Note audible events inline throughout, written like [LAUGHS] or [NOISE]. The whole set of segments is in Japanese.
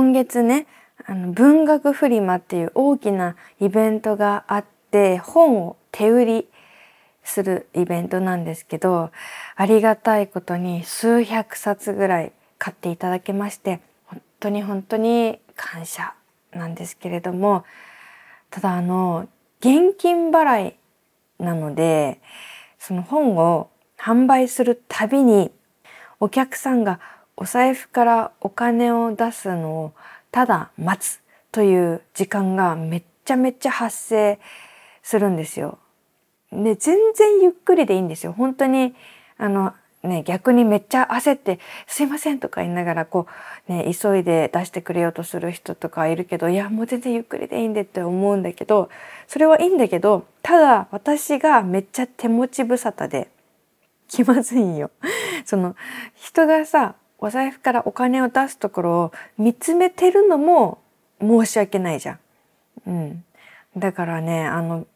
今月ねあの文学フリマっていう大きなイベントがあって本を手売りするイベントなんですけどありがたいことに数百冊ぐらい買っていただけまして本当に本当に感謝なんですけれどもただあの現金払いなのでその本を販売するたびにお客さんがお財布からお金を出すのをただ待つという時間がめっちゃめっちゃ発生するんですよ。で全然ゆっくりでいいんですよ。本当にあのね逆にめっちゃ焦って「すいません」とか言いながらこうね急いで出してくれようとする人とかいるけどいやもう全然ゆっくりでいいんでって思うんだけどそれはいいんだけどただ私がめっちゃ手持ち無沙汰で気まずいんよ。その人がさお財布からお金を出すところを見つめてるのも申し訳ないじゃん。うん。だからね、あの、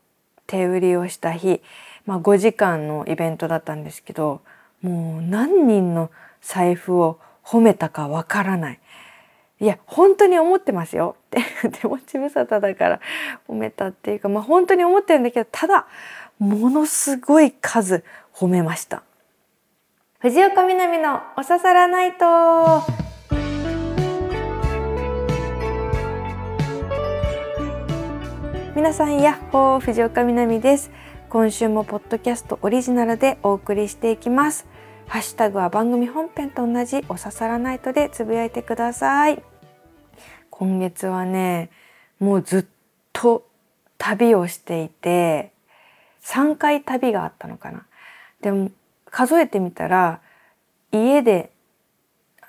手売りをした日、まあ5時間のイベントだったんですけど、もう何人の財布を褒めたかわからない。いや、本当に思ってますよって。[LAUGHS] 手持ち無沙汰だから褒めたっていうか、まあ本当に思ってるんだけど、ただ、ものすごい数褒めました。藤岡みなみのおささらないと皆さんやっほー藤岡みなみです。今週もポッドキャストオリジナルでお送りしていきます。ハッシュタグは番組本編と同じおささらないとでつぶやいてください。今月はねもうずっと旅をしていて3回旅があったのかな。でも数えてみたら家で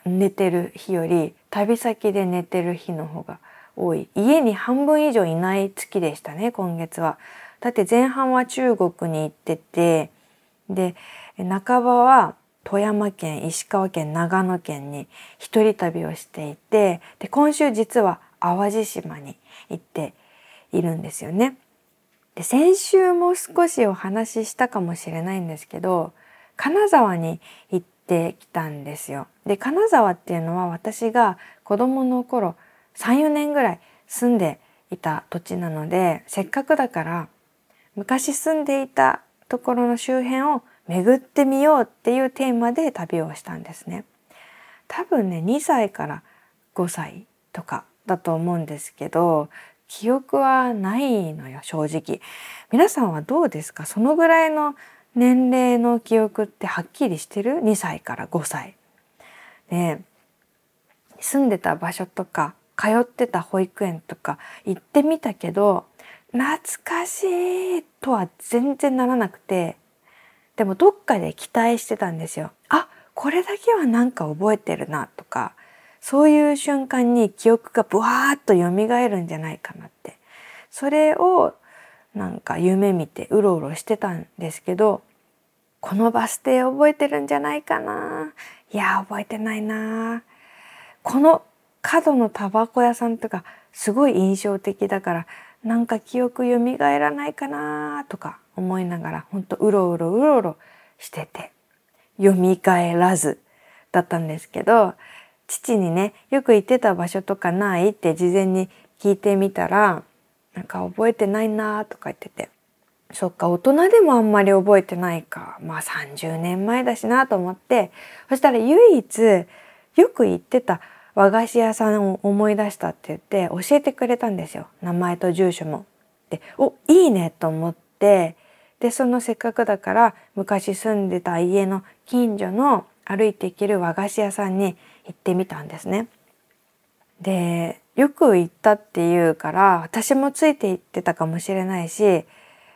寝てる日より旅先で寝てる日の方が多い家に半分以上いない月でしたね今月は。だって前半は中国に行っててで半ばは富山県石川県長野県に一人旅をしていてで今週実は淡路島に行っているんですよね。で先週も少しお話ししたかもしれないんですけど金沢に行ってきたんですよ。で金沢っていうのは私が子供の頃34年ぐらい住んでいた土地なのでせっかくだから昔住んでいたところの周辺を巡ってみようっていうテーマで旅をしたんですね。多分ね2歳から5歳とかだと思うんですけど記憶はないのよ正直。皆さんはどうですか？そのぐらいの年齢の記憶ってはっきりしてる ?2 歳から5歳。で住んでた場所とか通ってた保育園とか行ってみたけど懐かしいとは全然ならなくてでもどっかで期待してたんですよ。あこれだけはなんか覚えてるなとかそういう瞬間に記憶がブワーッと蘇るんじゃないかなってそれをなんか夢見てうろうろしてたんですけどこのバス停覚えてるんじゃないかな。いや覚えてないな。この角のタバコ屋さんとかすごい印象的だからなんか記憶蘇らないかなとか思いながらほんとうろうろうろうろしてて蘇らずだったんですけど父にねよく行ってた場所とかないって事前に聞いてみたらなんか覚えてないなとか言っててそっか大人でもあんまり覚えてないかまあ30年前だしなと思ってそしたら唯一よく行ってた和菓子屋さんを思い出したって言って教えてくれたんですよ名前と住所も。でおいいねと思ってでそのせっかくだから昔住んでた家の近所の歩いて行ける和菓子屋さんに行ってみたんですね。でよく行ったっていうから私もついて行ってたかもしれないし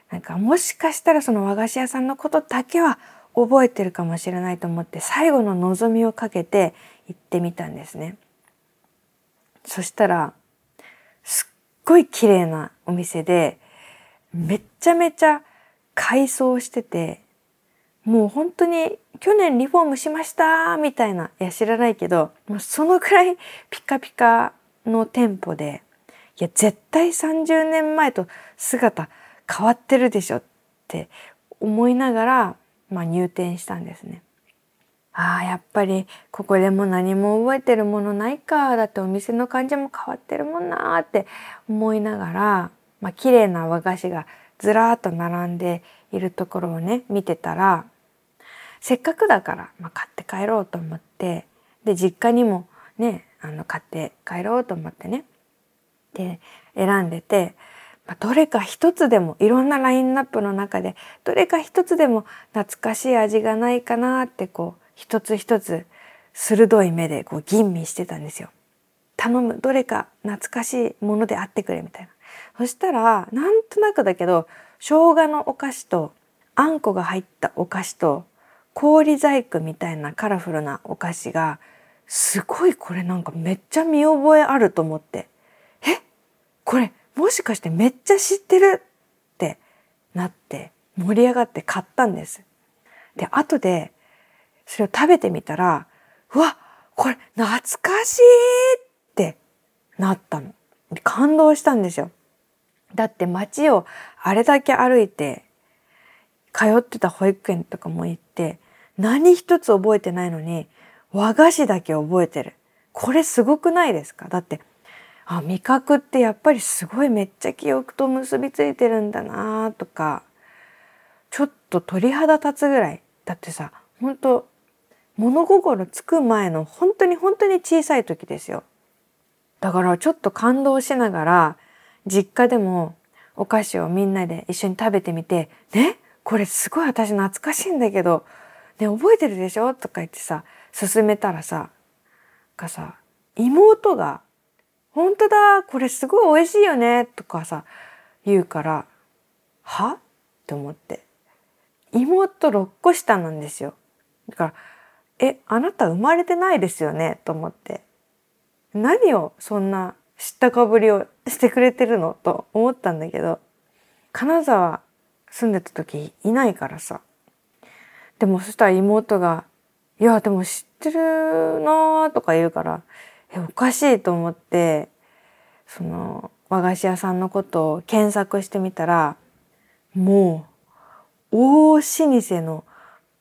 なんかもしかしたらその和菓子屋さんのことだけは覚えてるかもしれないと思って最後の望みをかけて行ってみたんですね。そしたらすっごい綺麗なお店でめっちゃめちゃ改装しててもう本当に去年リフォームしましたみたいないや知らないけどもうそのくらいピカピカの店舗でいや絶対30年前と姿変わってるでしょって思いながら、まあ、入店したんですね。ああやっぱりここでも何も覚えてるものないかだってお店の感じも変わってるもんなーって思いながら、まあ綺麗な和菓子がずらーっと並んでいるところをね見てたらせっかくだから、まあ、買って帰ろうと思ってで実家にもねあの買って帰ろうと思ってねで選んでて、どれか一つでもいろんなラインナップの中でどれか一つでも懐かしい味がないかなってこう一つ一つ鋭い目でこう吟味してたんですよ。頼むどれか懐かしいものであってくれみたいな。そしたらなんとなくだけど生姜のお菓子とあんこが入ったお菓子と氷細工みたいなカラフルなお菓子がすごいこれなんかめっちゃ見覚えあると思ってえ？これもしかしてめっちゃ知ってるってなって盛り上がって買ったんです。で後でそれを食べてみたらうわこれ懐かしいってなったの。感動したんですよ。だって街をあれだけ歩いて通ってた保育園とかも行って何一つ覚えてないのに和菓子だけ覚えてる。これすごくないですか？だってあ味覚ってやっぱりすごいめっちゃ記憶と結びついてるんだなとかちょっと鳥肌立つぐらいだってさ本当物心つく前の本当に本当に小さい時ですよ。だからちょっと感動しながら実家でもお菓子をみんなで一緒に食べてみて「ねこれすごい私懐かしいんだけど、ね、覚えてるでしょ?」とか言ってさ勧めたらさがさ妹が「本当だこれすごい美味しいよね」とかさ言うから「は?」って思って。妹6個下なんですよ。だから「えあなた生まれてないですよね」と思って。何をそんな知ったかぶりをしてくれてるの？と思ったんだけど金沢住んでた時いないからさ。でもそしたら妹が「いやでも知ってるな」とか言うからえおかしいと思ってその和菓子屋さんのことを検索してみたらもう大老舗の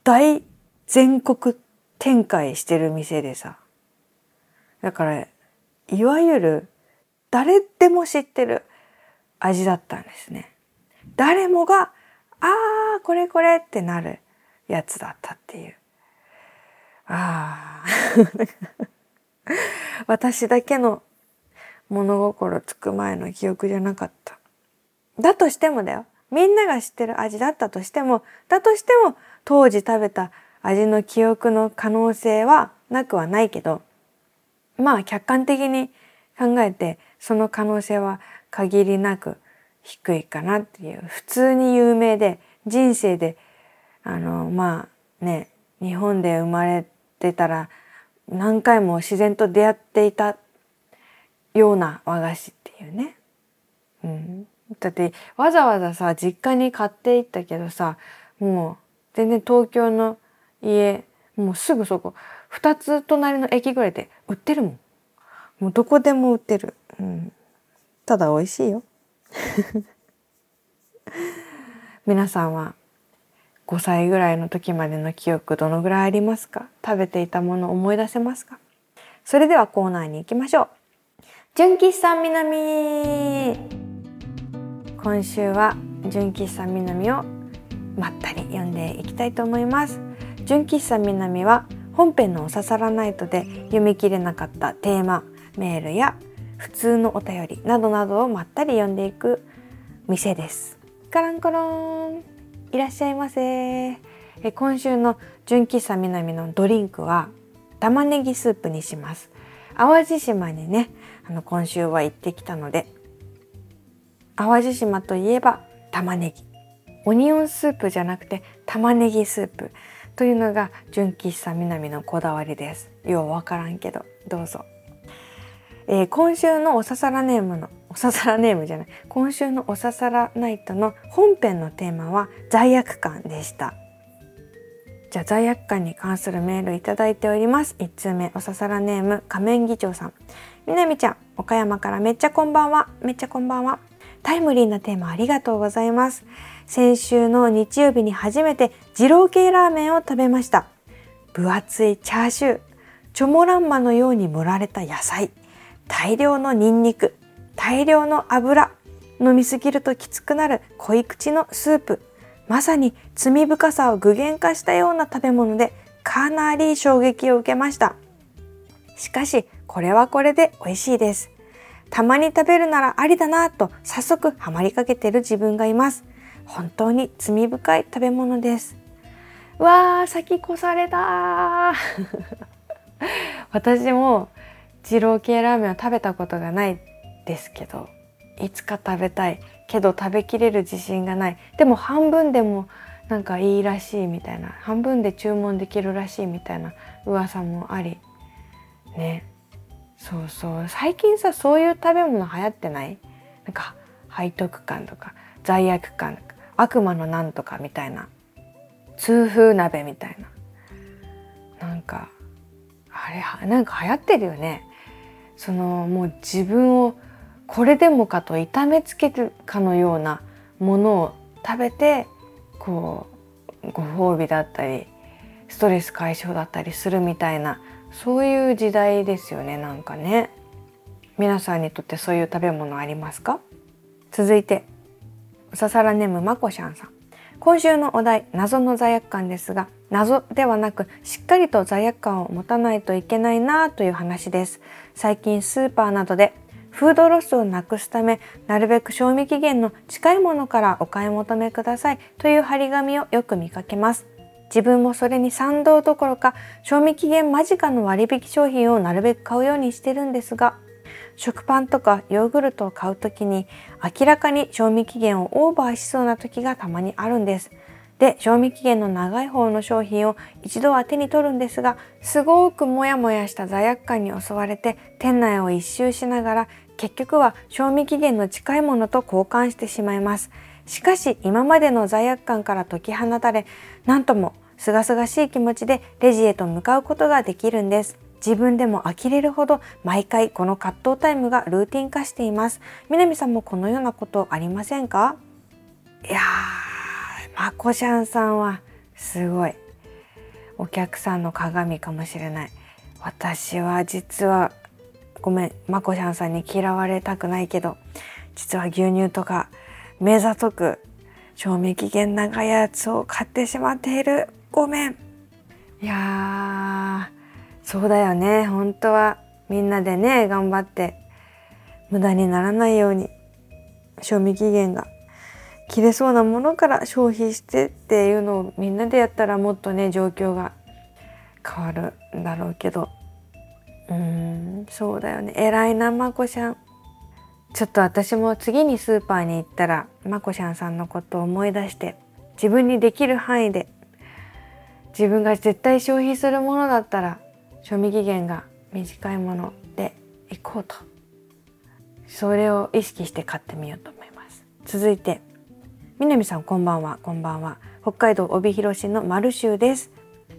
大全国展開してる店でさだからいわゆる誰でも知ってる味だったんですね。誰もが「ああこれこれ」ってなるやつだったっていう。ああ [LAUGHS] 私だけの物心つく前の記憶じゃなかった。だとしてもだよ。みんなが知ってる味だったとしても、だとしても当時食べた味の記憶の可能性はなくはないけど、まあ客観的に考えてその可能性は限りなく低いかなっていう普通に有名で人生であのまあね日本で生まれてたら何回も自然と出会っていたような和菓子っていうね。うん、だってわざわざさ実家に買っていったけどさもう全然東京の家もうすぐそこ2つ隣の駅ぐらいで売ってるもん。もうどこでも売ってる。うん。ただ美味しいよ。[LAUGHS] 皆さんは5歳ぐらいの時までの記憶どのぐらいありますか？食べていたもの思い出せますか？それではコーナーに行きましょう。純喫茶南今週は純喫茶南をまったり読んでいきたいと思います。純喫茶南は本編のおささらナイトで読み切れなかったテーマメールや普通のお便りなどなどをまったり読んでいく店です。カランコロンいらっしゃいませ。え今週の純喫茶南のドリンクは玉ねぎスープにします。淡路島にねあの今週は行ってきたので淡路島といえば玉ねぎ。オニオンスープじゃなくて玉ねぎスープ。というのが純喫茶南のこだわりです。ようわからんけどどうぞ。えー、今週のおささらネームのおささらネームじゃない今週のおささらナイトの本編のテーマは罪悪感でした。じゃあ罪悪感に関するメールいただいております。1通目おささらネーム仮面議長さん。みなみちゃん岡山からめっちゃこんばんは。めっちゃこんばんは。タイムリーなテーマありがとうございます。先週の日曜日に初めて二郎系ラーメンを食べました。分厚いチャーシュー。チョモランマのように盛られた野菜。大量のニンニク大量の油飲みすぎるときつくなる濃い口のスープ。まさに罪深さを具現化したような食べ物でかなり衝撃を受けました。しかしこれはこれで美味しいです。たまに食べるならありだなと早速ハマりかけてる自分がいます。本当に罪深い食べ物です。わー先越された [LAUGHS] 私も二郎系ラーメンは食べたことがないですけどいつか食べたいけど食べきれる自信がない。でも半分でもなんかいいらしいみたいな半分で注文できるらしいみたいな噂もありね。そうそう。最近さそういう食べ物流行ってない？なんか背徳感とか罪悪感とか悪魔のなんとかみたいな痛風鍋みたいな。なんかあれなんか流行ってるよね。そのもう自分をこれでもかと痛めつけるかのようなものを食べてこうご褒美だったりストレス解消だったりするみたいなそういう時代ですよねなんかね。皆さんにとってそういう食べ物ありますか？続いてささらネームまこしゃんさん。今週のお題謎の罪悪感ですが謎ではなくしっかりと罪悪感を持たないといけないなという話です。最近スーパーなどでフードロスをなくすためなるべく賞味期限の近いものからお買い求めくださいという張り紙をよく見かけます。自分もそれに賛同どころか賞味期限間近の割引商品をなるべく買うようにしてるんですが食パンとかヨーグルトを買う時に明らかに賞味期限をオーバーしそうな時がたまにあるんです。で賞味期限の長い方の商品を一度は手に取るんですがすごくモヤモヤした罪悪感に襲われて店内を一周しながら結局は賞味期限の近いものと交換してしまいます。しかし今までの罪悪感から解き放たれ何とも清々しい気持ちでレジへと向かうことができるんです。自分でも呆れるほど毎回この葛藤タイムがルーティン化しています。南さんもこのようなことありませんか？いやーまこしゃんさんはすごい。お客さんの鏡かもしれない。私は実はごめんまこしゃんさんに嫌われたくないけど実は牛乳とか目ざとく賞味期限長いやつを買ってしまっている。ごめん。いやそうだよね。本当はみんなでね頑張って無駄にならないように賞味期限が切れそうなものから消費してっていうのをみんなでやったらもっとね状況が変わるんだろうけど。うーんそうだよね。偉いなまこちゃん。ちょっと私も次にスーパーに行ったらまこちゃんさんのことを思い出して自分にできる範囲で自分が絶対消費するものだったら賞味期限が短いものでいこうと。それを意識して買ってみようと思います。続いて南さんこんばんはこんばんは。北海道帯広市のマルシュです。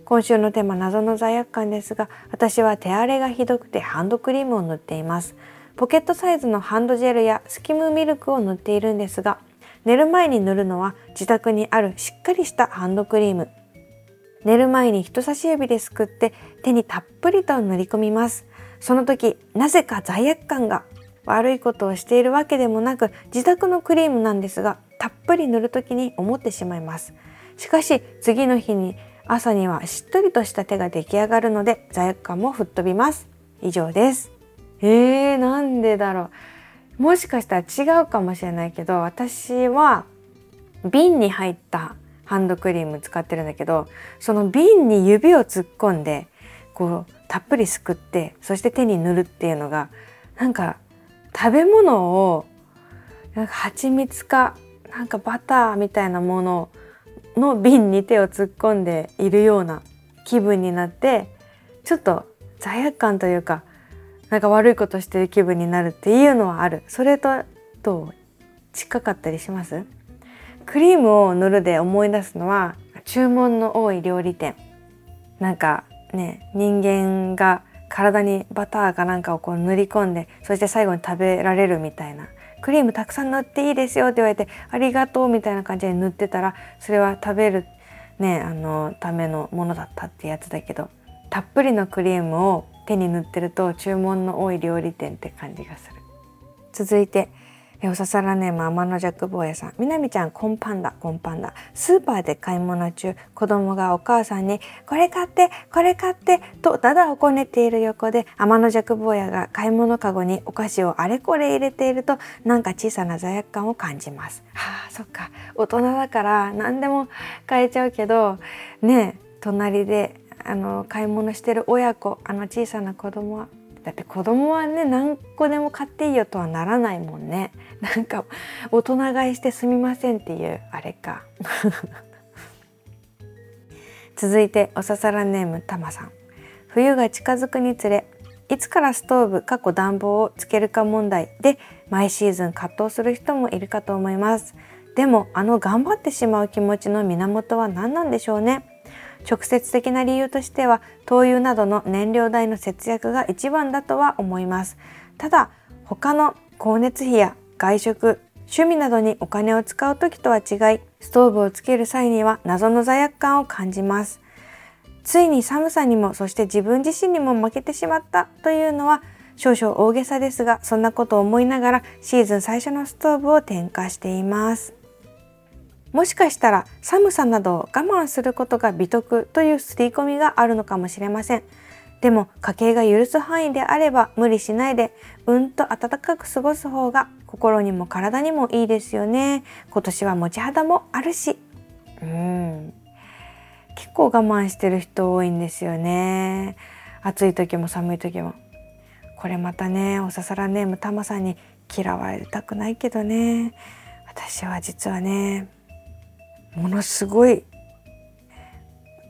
今週のテーマ謎の罪悪感ですが私は手荒れがひどくてハンドクリームを塗っています。ポケットサイズのハンドジェルやスキムミルクを塗っているんですが寝る前に塗るのは自宅にあるしっかりしたハンドクリーム。寝る前に人差し指ですくって手にたっぷりと塗り込みます。その時なぜか罪悪感が悪いことをしているわけでもなく自宅のクリームなんですがたっぷり塗る時に思ってしまいます。しかし次の日に朝にはしっとりとした手が出来上がるので罪悪感も吹っ飛びます。以上です。えー、なんでだろう。もしかしたら違うかもしれないけど私は瓶に入ったハンドクリーム使ってるんだけどその瓶に指を突っ込んでこうたっぷりすくってそして手に塗るっていうのがなんか食べ物をなんか蜂蜜かなんかバターみたいなものの瓶に手を突っ込んでいるような気分になってちょっと罪悪感というかなんか悪いことしてる気分になるっていうのはある。それとどう近かったりします？クリームを塗るで思い出すのは注文の多い料理店。なんかね人間が体にバターかなんかをこう塗り込んでそして最後に食べられるみたいな。クリームたくさん塗っていいですよって言われてありがとうみたいな感じで塗ってたらそれは食べるねあのためのものだったってやつだけどたっぷりのクリームを手に塗ってると注文の多い料理店って感じがする。続いておささらネーム天の弱坊やさん。みなみちゃん、コンパンダ、コンパンダ。スーパーで買い物中、子供がお母さんに、これ買って、これ買って、とだだをこねている横で、天の弱坊やが買い物かごにお菓子をあれこれ入れていると、なんか小さな罪悪感を感じます。はあ、そっか。大人だから何でも買えちゃうけど、ね隣であの買い物してる親子、あの小さな子供はだって子供はね何個でも買っていいよとはならないもんね。[LAUGHS] なんか大人買いしてすみませんっていうあれか。[LAUGHS] 続いておささらネームたまさん。冬が近づくにつれいつからストーブ過去暖房をつけるか問題で毎シーズン葛藤する人もいるかと思います。でもあの頑張ってしまう気持ちの源は何なんでしょうね。直接的な理由としては灯油などの燃料代の節約が一番だとは思います。ただ他の光熱費や外食趣味などにお金を使う時とは違いストーブをつける際には謎の罪悪感を感じます。ついに寒さにもそして自分自身にも負けてしまったというのは少々大げさですがそんなことを思いながらシーズン最初のストーブを点火しています。もしかしたら寒さなどを我慢することが美徳という刷り込みがあるのかもしれません。でも家計が許す範囲であれば無理しないでうんと暖かく過ごす方が心にも体にもいいですよね。今年は持ち肌もあるし。うん。結構我慢してる人多いんですよね。暑い時も寒い時も。これまたね、おささらネームたまさんに嫌われたくないけどね。私は実はね、ものすごい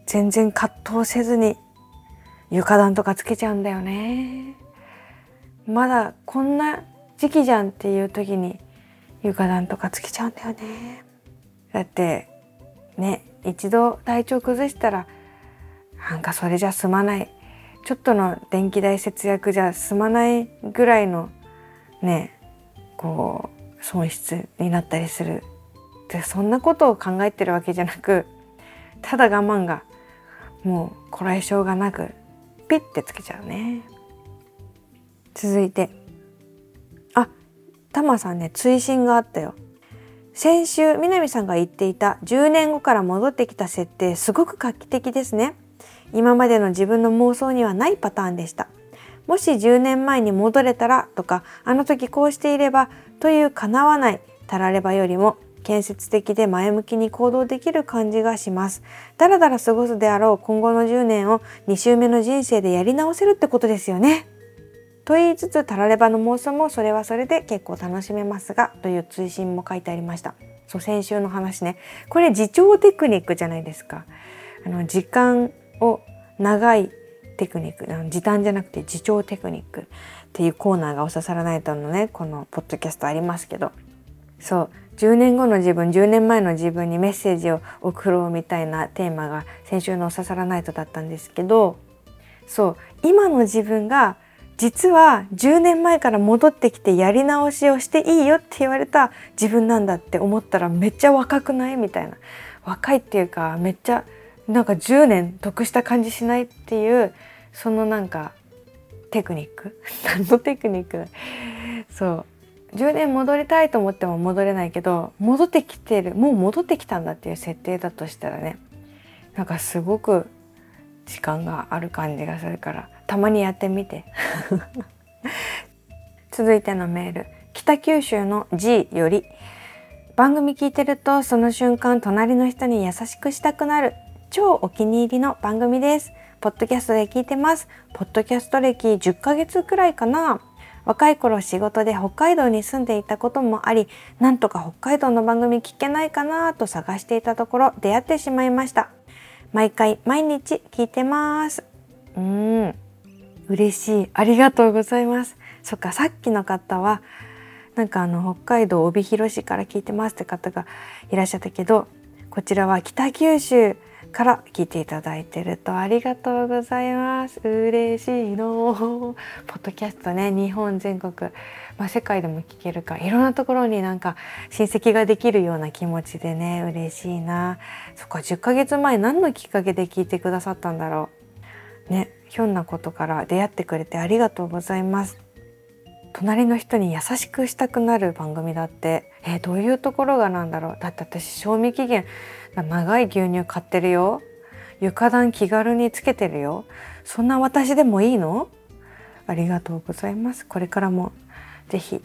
全然葛藤せずに床暖とかつけちゃうんだよね。まだこんな時期じゃんっていう時に床暖とかつけちゃうんだよね。だってね一度体調崩したらなんかそれじゃ済まないちょっとの電気代節約じゃ済まないぐらいのねこう損失になったりするでそんなことを考えてるわけじゃなくただ我慢がもうこらえ性がなくピッてつけちゃうね。続いて。あタマさんね追伸があったよ。先週南さんが言っていた10年後から戻ってきた設定すごく画期的ですね。今までの自分の妄想にはないパターンでした。もし10年前に戻れたらとかあの時こうしていればという叶わないたらればよりも建設的で前向きに行動できる感じがします。だらだら過ごすであろう今後の10年を2周目の人生でやり直せるってことですよね。と言いつつ、たらればの妄想もそれはそれで結構楽しめますが、という追伸も書いてありました。そう、先週の話ね。これ自重テクニックじゃないですか。あの、時間を長いテクニック、あの時短じゃなくて自重テクニックっていうコーナーがおささらないとのね、このポッドキャストありますけど、そう、10年後の自分10年前の自分にメッセージを送ろうみたいなテーマが先週の「おささらナイト」だったんですけどそう今の自分が実は10年前から戻ってきてやり直しをしていいよって言われた自分なんだって思ったらめっちゃ若くないみたいな。若いっていうかめっちゃなんか10年得した感じしないっていうそのなんかテクニック？[LAUGHS] 何のテクニックそう。10年戻りたいと思っても戻れないけど戻ってきてるもう戻ってきたんだっていう設定だとしたらねなんかすごく時間がある感じがするからたまにやってみて。[LAUGHS] 続いてのメール。北九州の G より。番組聞いてるとその瞬間隣の人に優しくしたくなる超お気に入りの番組です。ポッドキャストで聞いてます。ポッドキャスト歴10ヶ月くらいかな。若い頃仕事で北海道に住んでいたこともありなんとか北海道の番組聞けないかなと探していたところ出会ってしまいました。毎回毎日聞いてます。うん。嬉しい。ありがとうございます。そっかさっきの方はなんかあの北海道帯広市から聞いてますって方がいらっしゃったけどこちらは北九州から聞いていただいてるとありがとうございます。嬉しいの。ポッドキャストね日本全国、まあ、世界でも聞けるかいろんなところになんか親戚ができるような気持ちでね嬉しいな。そっか10ヶ月前何のきっかけで聞いてくださったんだろう。ねひょんなことから出会ってくれてありがとうございます。隣の人に優しくしたくなる番組だって。えー、どういうところがなんだろう。だって私賞味期限長い牛乳買ってるよ。床暖気軽につけてるよ。そんな私でもいいの？ありがとうございます。これからもぜひ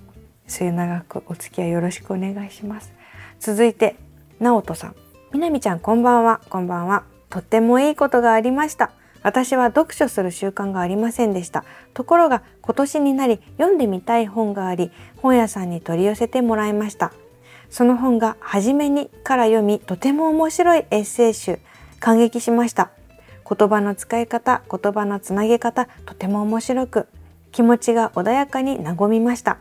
末永くお付き合いよろしくお願いします。続いて直人さん。みなみちゃんこんばんは。こんばんは。とってもいいことがありました。私は読書する習慣がありませんでした。ところが今年になり読んでみたい本があり本屋さんに取り寄せてもらいました。その本が初めにから読みとても面白いエッセイ集感激しました言葉の使い方言葉のつなげ方とても面白く気持ちが穏やかに和みました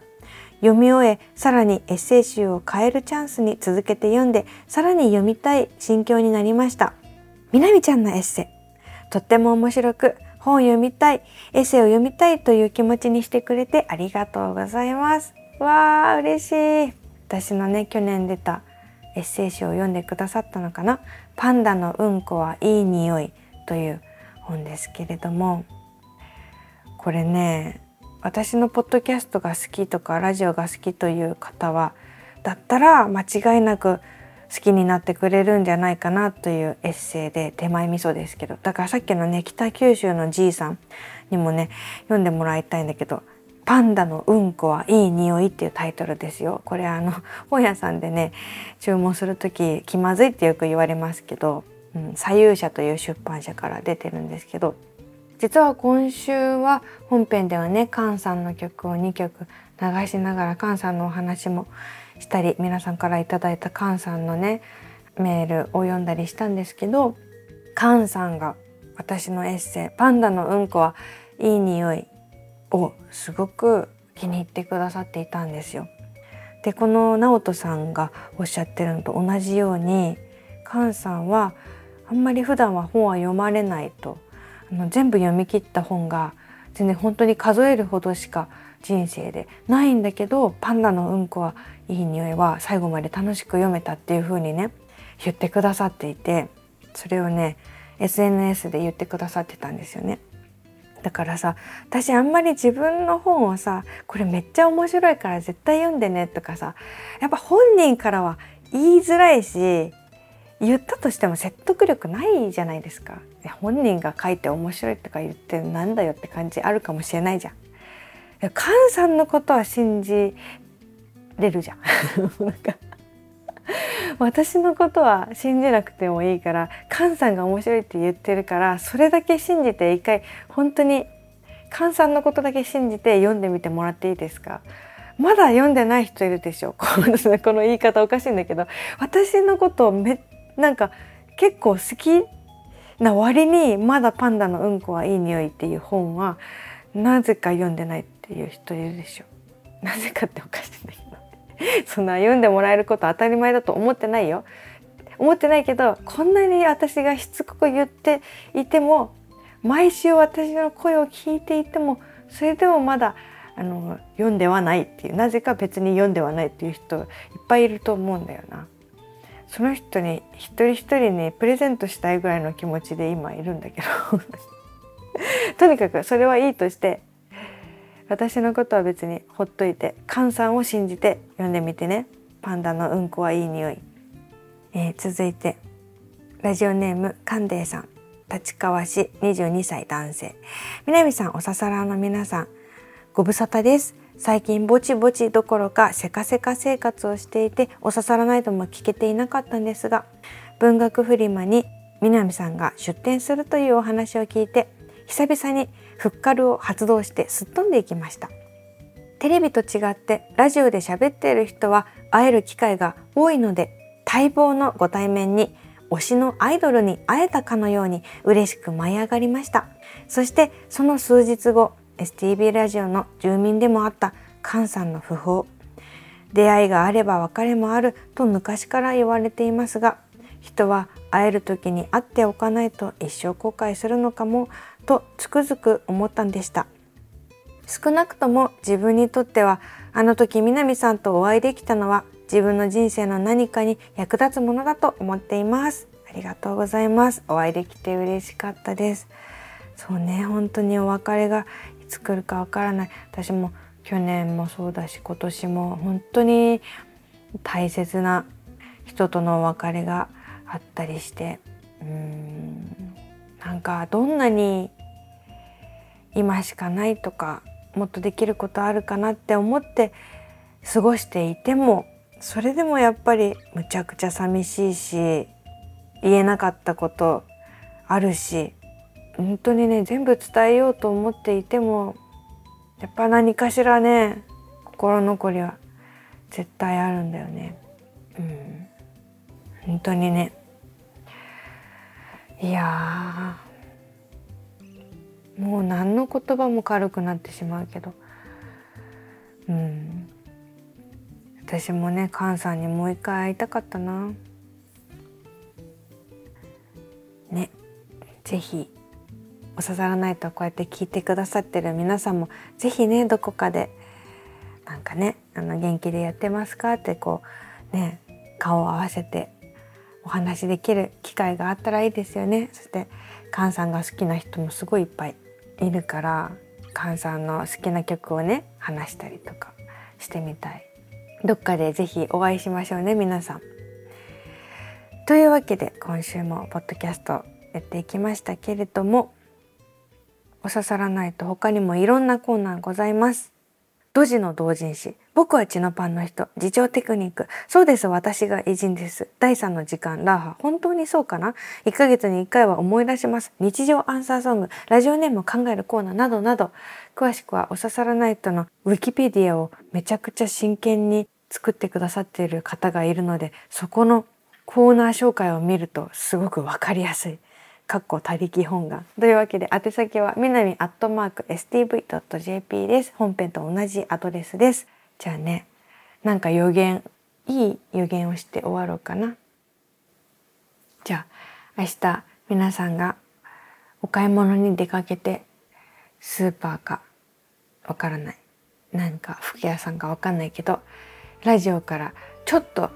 読み終えさらにエッセイ集を変えるチャンスに続けて読んでさらに読みたい心境になりましたみなみちゃんのエッセとっても面白く本を読みたい、エッセイを読みたいという気持ちにしてくれてありがとうございます。わー、嬉しい。私のね、去年出たエッセイ集を読んでくださったのかな？パンダのうんこはいい匂いという本ですけれども、これね、私のポッドキャストが好きとかラジオが好きという方はだったら間違いなく好きになってくれるんじゃないかなというエッセイで手前味噌ですけどだからさっきのね北九州のじいさんにもね読んでもらいたいんだけど「パンダのうんこはいい匂い」っていうタイトルですよ。これあの [LAUGHS] 本屋さんでね注文する時気まずいってよく言われますけど「うん、左右者」という出版社から出てるんですけど実は今週は本編ではね菅さんの曲を2曲流しながら菅さんのお話もしたり皆さんから頂いた菅さんのねメールを読んだりしたんですけど菅さんが私のエッセイ「パンダのうんこはいい匂い」をすごく気に入ってくださっていたんですよ。でこの直人さんがおっしゃってるのと同じように菅さんはあんまり普段は本は読まれないとあの全部読み切った本が全然本当に数えるほどしか人生でないんだけどパンダのうんこはいい匂いは最後まで楽しく読めたっていう風にね言ってくださっていてそれをね SNS で言ってくださってたんですよね。だからさ私あんまり自分の本をさこれめっちゃ面白いから絶対読んでねとかさやっぱ本人からは言いづらいし言ったとしても説得力ないじゃないですか。本人が書いて面白いとか言ってなんだよって感じあるかもしれないじゃん。菅さんのことは信じれるじゃん。なんか [LAUGHS] 私のことは信じなくてもいいから菅さんが面白いって言ってるからそれだけ信じて一回本当に菅さんのことだけ信じて読んでみてもらっていいですか？まだ読んでない人いるでしょ [LAUGHS] この言い方おかしいんだけど私のことをめなんか結構好きな割にまだパンダのうんこはいい匂いっていう本はなぜか読んでないっていう人いるでしょなぜかっておかしいんだけど。[LAUGHS] そんな読んでもらえること当たり前だと思ってないよ思ってないけどこんなに私がしつこく言っていても毎週私の声を聞いていてもそれでもまだあの読んではないっていうなぜか別に読んではないっていう人いっぱいいると思うんだよな。その人に一人一人にプレゼントしたいぐらいの気持ちで今いるんだけど [LAUGHS] とにかくそれはいいとして私のことは別にほっといて菅さんを信じて読んでみてね。パンダのうんこはいい匂い、えー、続いてラジオネームカンデーさん。立川市22歳男性。南さんおささらの皆さん。ご無沙汰です。最近ぼちぼちどころかせかせか生活をしていておささらないとも聞けていなかったんですが文学フリマに南さんが出展するというお話を聞いて久々にフッカルを発動してすっ飛んでいきました。テレビと違ってラジオで喋っている人は会える機会が多いので待望のご対面に推しのアイドルに会えたかのように嬉しく舞い上がりました。そしてその数日後 STB ラジオの住民でもあった菅さんの訃報。出会いがあれば別れもあると昔から言われていますが人は会える時に会っておかないと一生後悔するのかもとつくづく思ったんでした。少なくとも自分にとってはあの時南さんとお会いできたのは自分の人生の何かに役立つものだと思っています。ありがとうございます。お会いできて嬉しかったです。そうね本当にお別れがいつ来るかわからない。私も去年もそうだし今年も本当に大切な人とのお別れがあったりしてうーん。なんかどんなに今しかないとかもっとできることあるかなって思って過ごしていてもそれでもやっぱりむちゃくちゃ寂しいし言えなかったことあるし本当にね全部伝えようと思っていてもやっぱ何かしらね心残りは絶対あるんだよね。うん、本当にねいやもう何の言葉も軽くなってしまうけど。うん。私もね菅さんにもう一回会いたかったな。ね。是非お刺さらないとこうやって聞いてくださってる皆さんも是非ねどこかでなんかねあの元気でやってますかってこうね顔を合わせてお話できる機会があったらいいですよねそして菅さんが好きな人もすごいいっぱいいるから菅さんの好きな曲をね話したりとかしてみたいどっかで是非お会いしましょうね皆さん。というわけで今週もポッドキャストやっていきましたけれどもお刺さらないと他にもいろんなコーナーございます。ドジの同人誌。僕は血のパンの人。自重テクニック。そうです。私が偉人です。第3の時間。ラーハ。本当にそうかな ?1 ヶ月に1回は思い出します。日常アンサーソング。ラジオネームを考えるコーナーなどなど。詳しくはお刺さらないとのウィキペディアをめちゃくちゃ真剣に作ってくださっている方がいるので、そこのコーナー紹介を見るとすごくわかりやすい。かっこ他力本願というわけで宛先は南アットマーク stv.jp です本編と同じアドレスですじゃあねなんか予言いい予言をして終わろうかな。じゃあ明日皆さんがお買い物に出かけてスーパーかわからない。なんか服屋さんかわかんないけどラジオからちょっと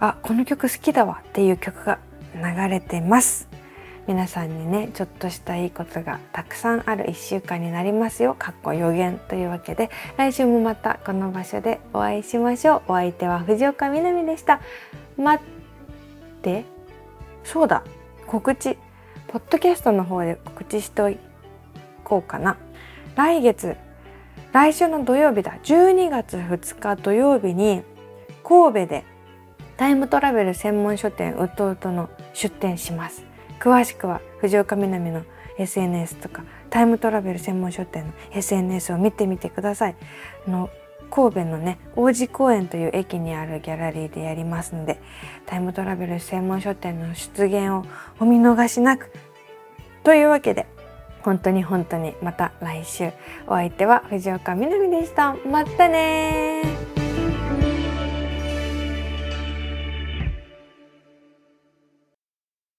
あこの曲好きだわっていう曲が流れてます。皆さんにねちょっとしたいいことがたくさんある1週間になりますよ。かっこ予言というわけで来週もまたこの場所でお会いしましょう。お相手は藤岡みなみでした。待って。そうだ。告知。ポッドキャストの方で告知しておこうかな。来月。来週の土曜日だ。12月2日土曜日に神戸でタイムトラベル専門書店うとうとの出店します。詳しくは藤岡みなみの SNS とかタイムトラベル専門書店の SNS を見てみてください。あの神戸のね王子公園という駅にあるギャラリーでやりますのでタイムトラベル専門書店の出現をお見逃しなく。というわけで本当に本当にまた来週。お相手は藤岡みなみでした。またね